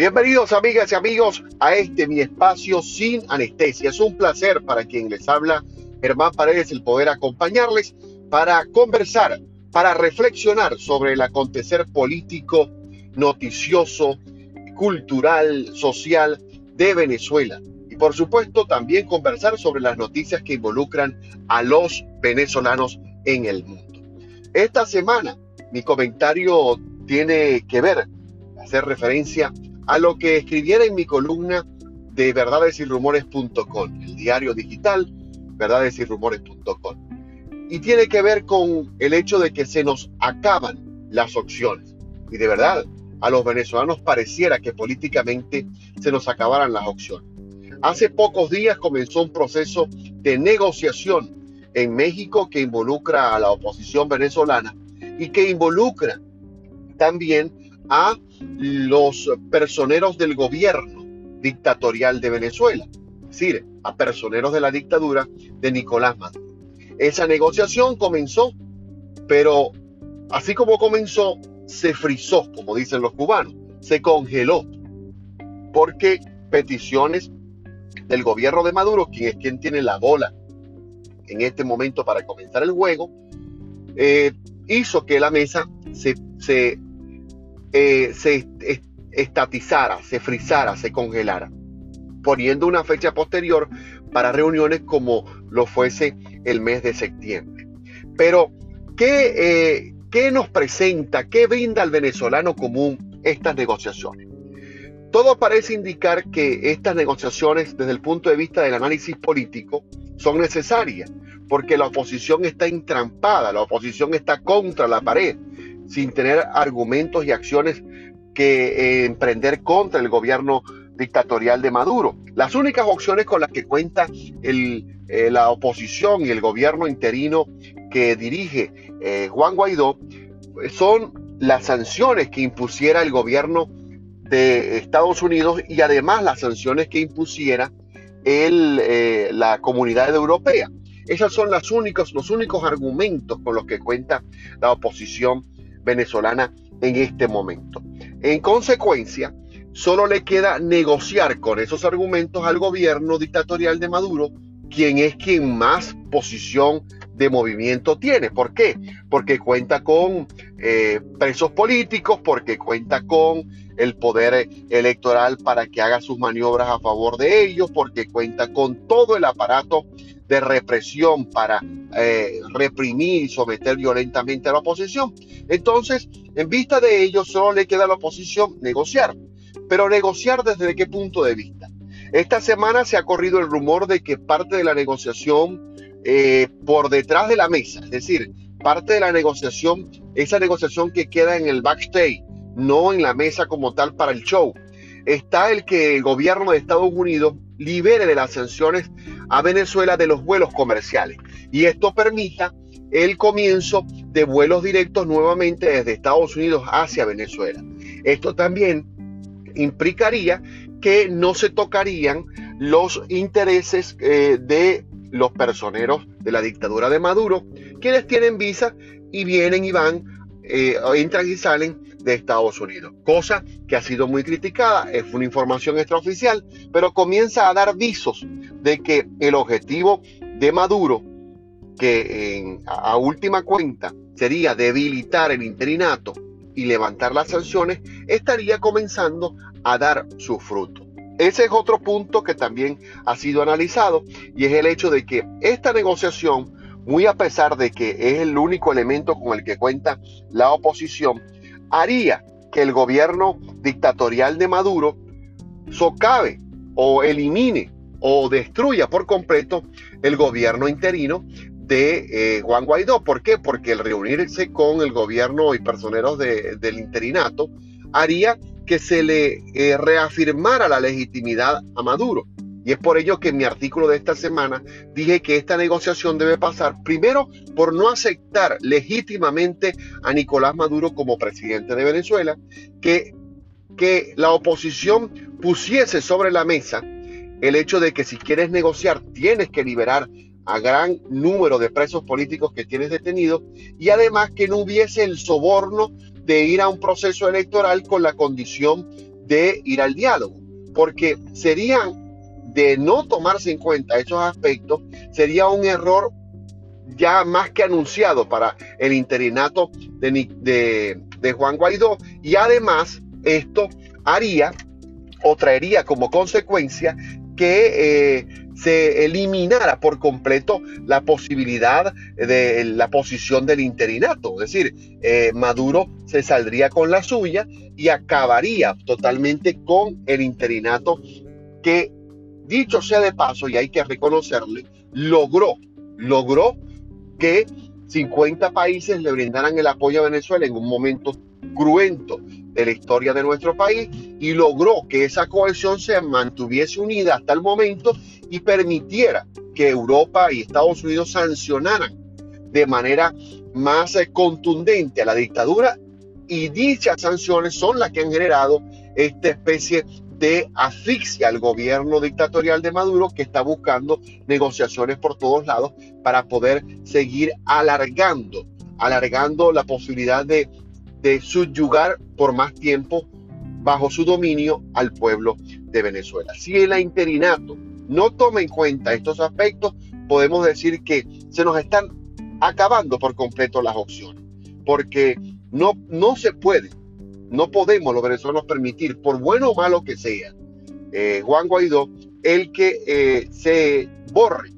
Bienvenidos amigas y amigos a este mi espacio sin anestesia. Es un placer para quien les habla Germán Paredes el poder acompañarles para conversar, para reflexionar sobre el acontecer político, noticioso, cultural, social de Venezuela. Y por supuesto también conversar sobre las noticias que involucran a los venezolanos en el mundo. Esta semana mi comentario tiene que ver, hacer referencia lo que escribiera en mi columna de verdadesyrumores.com, el diario digital verdadesyrumores.com. Y tiene que ver con el hecho de que se nos acaban las opciones. Y de verdad, a los venezolanos pareciera que políticamente se nos acabaran las opciones. Hace pocos días comenzó un proceso de negociación en México que involucra a la oposición venezolana y que involucra también a los personeros del gobierno dictatorial de Venezuela, es decir, a personeros de la dictadura de Nicolás Maduro. Esa negociación comenzó, pero así como comenzó, se frizó, como dicen los cubanos, se congeló, porque peticiones del gobierno de Maduro, quien es quien tiene la bola en este momento para comenzar el juego, eh, hizo que la mesa se, se eh, se estatizara, se frizara, se congelara, poniendo una fecha posterior para reuniones como lo fuese el mes de septiembre. Pero, ¿qué, eh, ¿qué nos presenta, qué brinda al venezolano común estas negociaciones? Todo parece indicar que estas negociaciones, desde el punto de vista del análisis político, son necesarias, porque la oposición está entrampada, la oposición está contra la pared, sin tener argumentos y acciones que eh, emprender contra el gobierno dictatorial de Maduro. Las únicas opciones con las que cuenta eh, la oposición y el gobierno interino que dirige eh, Juan Guaidó son las sanciones que impusiera el gobierno de Estados Unidos y además las sanciones que impusiera la comunidad europea. Esos son las únicos, los únicos argumentos con los que cuenta la oposición venezolana en este momento. En consecuencia, solo le queda negociar con esos argumentos al gobierno dictatorial de Maduro, quien es quien más posición de movimiento tiene. ¿Por qué? Porque cuenta con eh, presos políticos, porque cuenta con el poder electoral para que haga sus maniobras a favor de ellos, porque cuenta con todo el aparato de represión para eh, reprimir y someter violentamente a la oposición. Entonces, en vista de ello, solo le queda a la oposición negociar. Pero negociar desde qué punto de vista. Esta semana se ha corrido el rumor de que parte de la negociación eh, por detrás de la mesa, es decir, parte de la negociación, esa negociación que queda en el backstage, no en la mesa como tal para el show, está el que el gobierno de Estados Unidos libere de las sanciones a Venezuela de los vuelos comerciales y esto permita el comienzo de vuelos directos nuevamente desde Estados Unidos hacia Venezuela. Esto también implicaría que no se tocarían los intereses eh, de los personeros de la dictadura de Maduro, quienes tienen visa y vienen y van, eh, entran y salen de Estados Unidos, cosa que ha sido muy criticada, es una información extraoficial, pero comienza a dar visos de que el objetivo de Maduro, que a última cuenta sería debilitar el interinato y levantar las sanciones, estaría comenzando a dar su fruto. Ese es otro punto que también ha sido analizado y es el hecho de que esta negociación, muy a pesar de que es el único elemento con el que cuenta la oposición, haría que el gobierno dictatorial de Maduro socave o elimine o destruya por completo el gobierno interino de eh, Juan Guaidó. ¿Por qué? Porque el reunirse con el gobierno y personeros del interinato haría que se le eh, reafirmara la legitimidad a Maduro. Y es por ello que en mi artículo de esta semana dije que esta negociación debe pasar primero por no aceptar legítimamente a Nicolás Maduro como presidente de Venezuela, que, que la oposición pusiese sobre la mesa el hecho de que si quieres negociar tienes que liberar a gran número de presos políticos que tienes detenidos y además que no hubiese el soborno de ir a un proceso electoral con la condición de ir al diálogo, porque serían de no tomarse en cuenta esos aspectos, sería un error ya más que anunciado para el interinato de, de, Juan Guaidó y además esto haría o traería como consecuencia que eh, se eliminara por completo la posibilidad de la posición del interinato. Es decir, eh, Maduro se saldría con la suya y acabaría totalmente con el interinato que, dicho sea de paso, y hay que reconocerle, logró, logró que 50 países le brindaran el apoyo a Venezuela en un momento cruento de la historia de nuestro país y logró que esa cohesión se mantuviese unida hasta el momento y permitiera que Europa y Estados Unidos sancionaran de manera más eh, contundente a la dictadura. Y dichas sanciones son las que han generado esta especie de asfixia al gobierno dictatorial de Maduro que está buscando negociaciones por todos lados para poder seguir alargando, alargando la posibilidad de, subyugar por más tiempo bajo su dominio al pueblo de Venezuela. Si el interinato no toma en cuenta estos aspectos, podemos decir que se nos están acabando por completo las opciones, porque no, no se puede no podemos los venezolanos permitir, por bueno o malo que sea, eh, Juan Guaidó, el que eh, se borre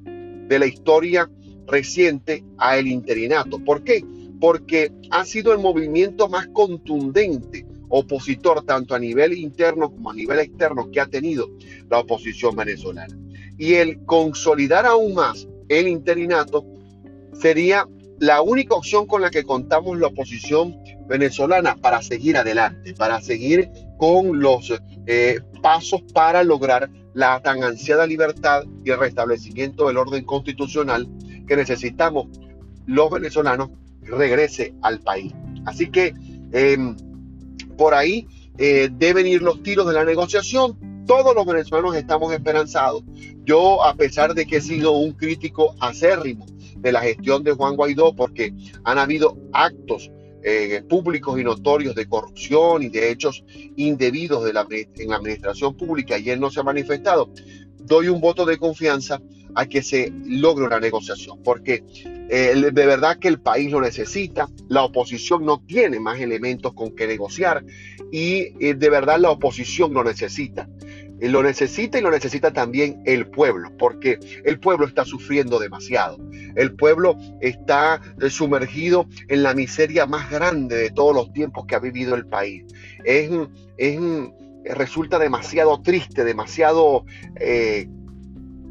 de la historia reciente a el interinato. ¿Por qué? Porque ha sido el movimiento más contundente opositor tanto a nivel interno como a nivel externo que ha tenido la oposición venezolana. Y el consolidar aún más el interinato sería la única opción con la que contamos la oposición venezolana para seguir adelante, para seguir con los eh, pasos para lograr la tan ansiada libertad y el restablecimiento del orden constitucional que necesitamos los venezolanos regrese al país. Así que em, por ahí eh, deben ir los tiros de la negociación. Todos los venezolanos estamos esperanzados. Yo, a pesar de que he sido un crítico acérrimo de la gestión de Juan Guaidó, porque han habido actos eh, públicos y notorios de corrupción y de hechos indebidos de la, en la administración pública y él no se ha manifestado, doy un voto de confianza a que se logre una negociación, porque eh, de verdad que el país lo necesita, la oposición no tiene más elementos con que negociar y eh, de verdad la oposición lo necesita lo necesita y lo necesita también el pueblo, porque el pueblo está sufriendo demasiado. El pueblo está eh, sumergido en la miseria más grande de todos los tiempos que ha vivido el país. Es, es resulta demasiado triste, demasiado, eh,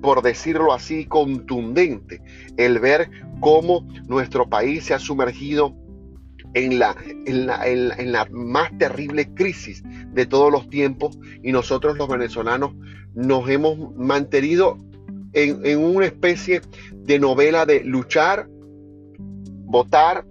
por decirlo así, contundente el ver cómo nuestro país se ha sumergido en la, en la, en la, más terrible crisis de todos los tiempos y nosotros los venezolanos nos hemos mantenido en, en una especie de novela de luchar, votar,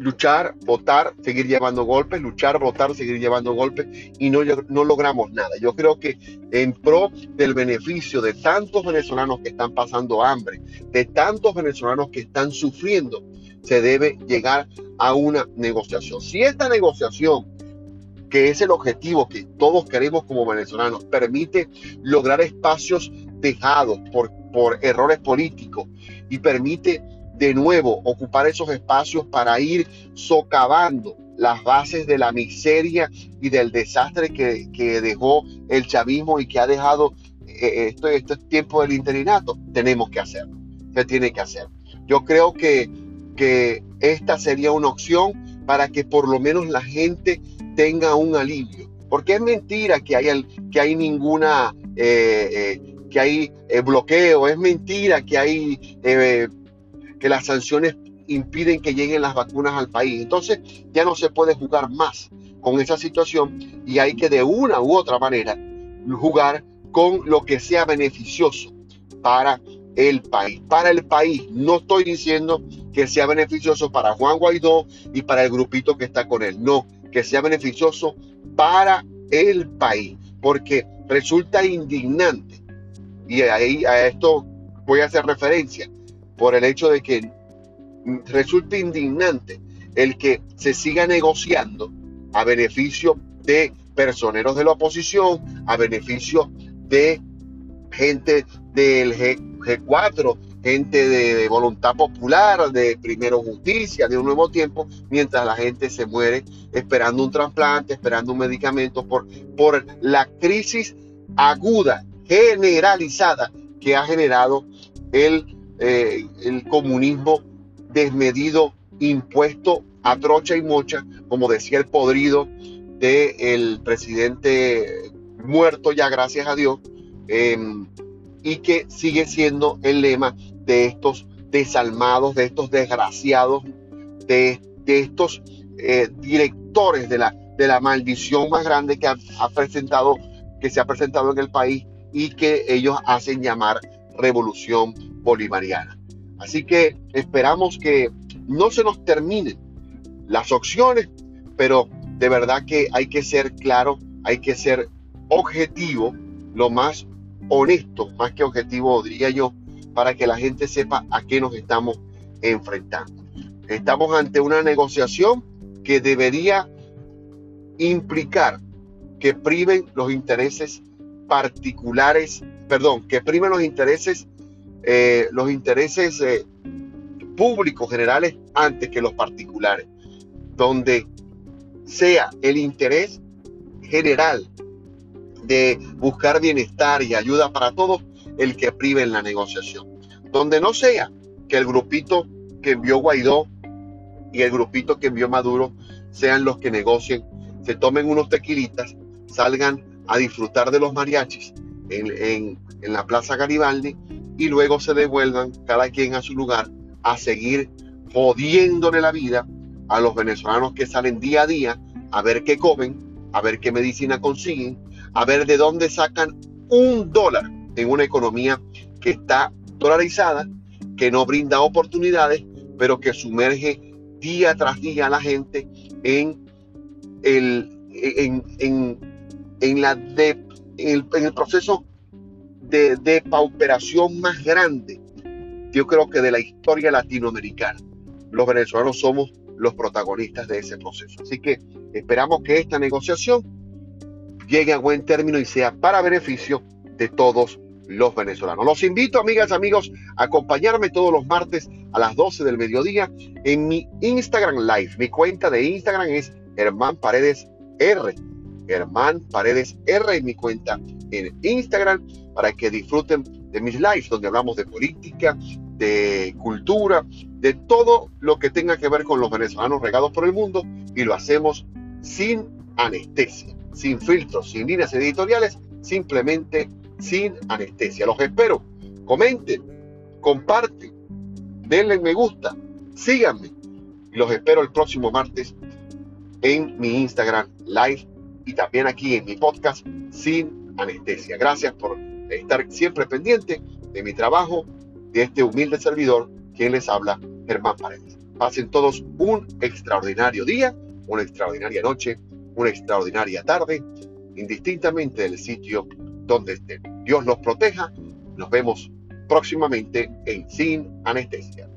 luchar, votar, seguir llevando golpes, luchar, votar, seguir llevando golpes y no, no logramos nada. Yo creo que en pro del beneficio de tantos venezolanos que están pasando hambre, de tantos venezolanos que están sufriendo, se debe llegar a una negociación. Si esta negociación, que es el objetivo que todos queremos como venezolanos, permite lograr espacios dejados por, por errores políticos y permite de nuevo ocupar esos espacios para ir socavando las bases de la miseria y del desastre que, dejó el chavismo y que ha dejado este, este tiempo del interinato, tenemos que hacerlo. Se tiene que hacer. Yo creo que que esta sería una opción para que por lo menos la gente tenga un alivio. Porque es mentira que hay, que hay ninguna, eh, eh, que hay eh, bloqueo, es mentira que hay, que las sanciones impiden que lleguen las vacunas al país. Entonces ya no se puede jugar más con esa situación y hay que de una u otra manera jugar con lo que sea beneficioso para el país. Para el país, no estoy diciendo que sea beneficioso para Juan Guaidó y para el grupito que está con él. No, que sea beneficioso para el país, porque resulta indignante. Y ahí a esto voy a hacer referencia por el hecho de que resulta indignante el que se siga negociando a beneficio de personeros de la oposición, a beneficio de gente del G, 4 gente de, voluntad popular, de Primero Justicia, de un nuevo tiempo, mientras la gente se muere esperando un trasplante, esperando un medicamento por, por la crisis aguda, generalizada que ha generado el, eh, el comunismo desmedido, impuesto a trocha y mocha, como decía el podrido del presidente muerto ya, gracias a Dios, em, y que sigue siendo el lema de estos desalmados, de estos desgraciados, de, estos eh, directores de la, de la maldición más grande que ha, presentado, que se ha presentado en el país y que ellos hacen llamar revolución bolivariana. Así que esperamos que no se nos terminen las opciones, pero de verdad que hay que ser claro, hay que ser objetivo, lo más honesto, más que objetivo, diría yo, para que la gente sepa a qué nos estamos enfrentando. Estamos ante una negociación que debería implicar que priven los intereses particulares, perdón, que priven los intereses, eh, los intereses eh, públicos generales antes que los particulares, donde sea el interés general de buscar bienestar y ayuda para todos el que prive en la negociación. Donde no sea que el grupito que envió Guaidó y el grupito que envió Maduro sean los que negocien, se tomen unos tequilitas, salgan a disfrutar de los mariachis en, en la Plaza Garibaldi y luego se devuelvan cada quien a su lugar a seguir jodiéndole la vida a los venezolanos que salen día a día a ver qué comen, a ver qué medicina consiguen, a ver de dónde sacan un dólar en una economía que está dolarizada, que no brinda oportunidades, pero que sumerge día tras día a la gente en el, en, la de, en el, proceso de, de pauperación más grande, yo creo que de la historia latinoamericana. Los venezolanos somos los protagonistas de ese proceso. Así que esperamos que esta negociación llegue a buen término y sea para beneficio de todos los venezolanos. Los invito, amigas, amigos, a acompañarme todos los martes a las 12 del mediodía en mi Instagram Live. Mi cuenta de Instagram es Germán Paredes R. Germán Paredes R en mi cuenta en Instagram para que disfruten de mis lives donde hablamos de política, de cultura, de todo lo que tenga que ver con los venezolanos regados por el mundo y lo hacemos sin anestesia, sin filtros, sin líneas editoriales, simplemente sin anestesia. Los espero. Comenten, comparten, denle me gusta, síganme. Los espero el próximo martes en mi Instagram Live y también aquí en mi podcast sin anestesia. Gracias por estar siempre pendiente de mi trabajo, de este humilde servidor, quien les habla, Germán Paredes. Pasen todos un extraordinario día, una extraordinaria noche, una extraordinaria tarde, indistintamente del sitio donde estén. Dios los proteja. Nos vemos próximamente en Sin Anestesia.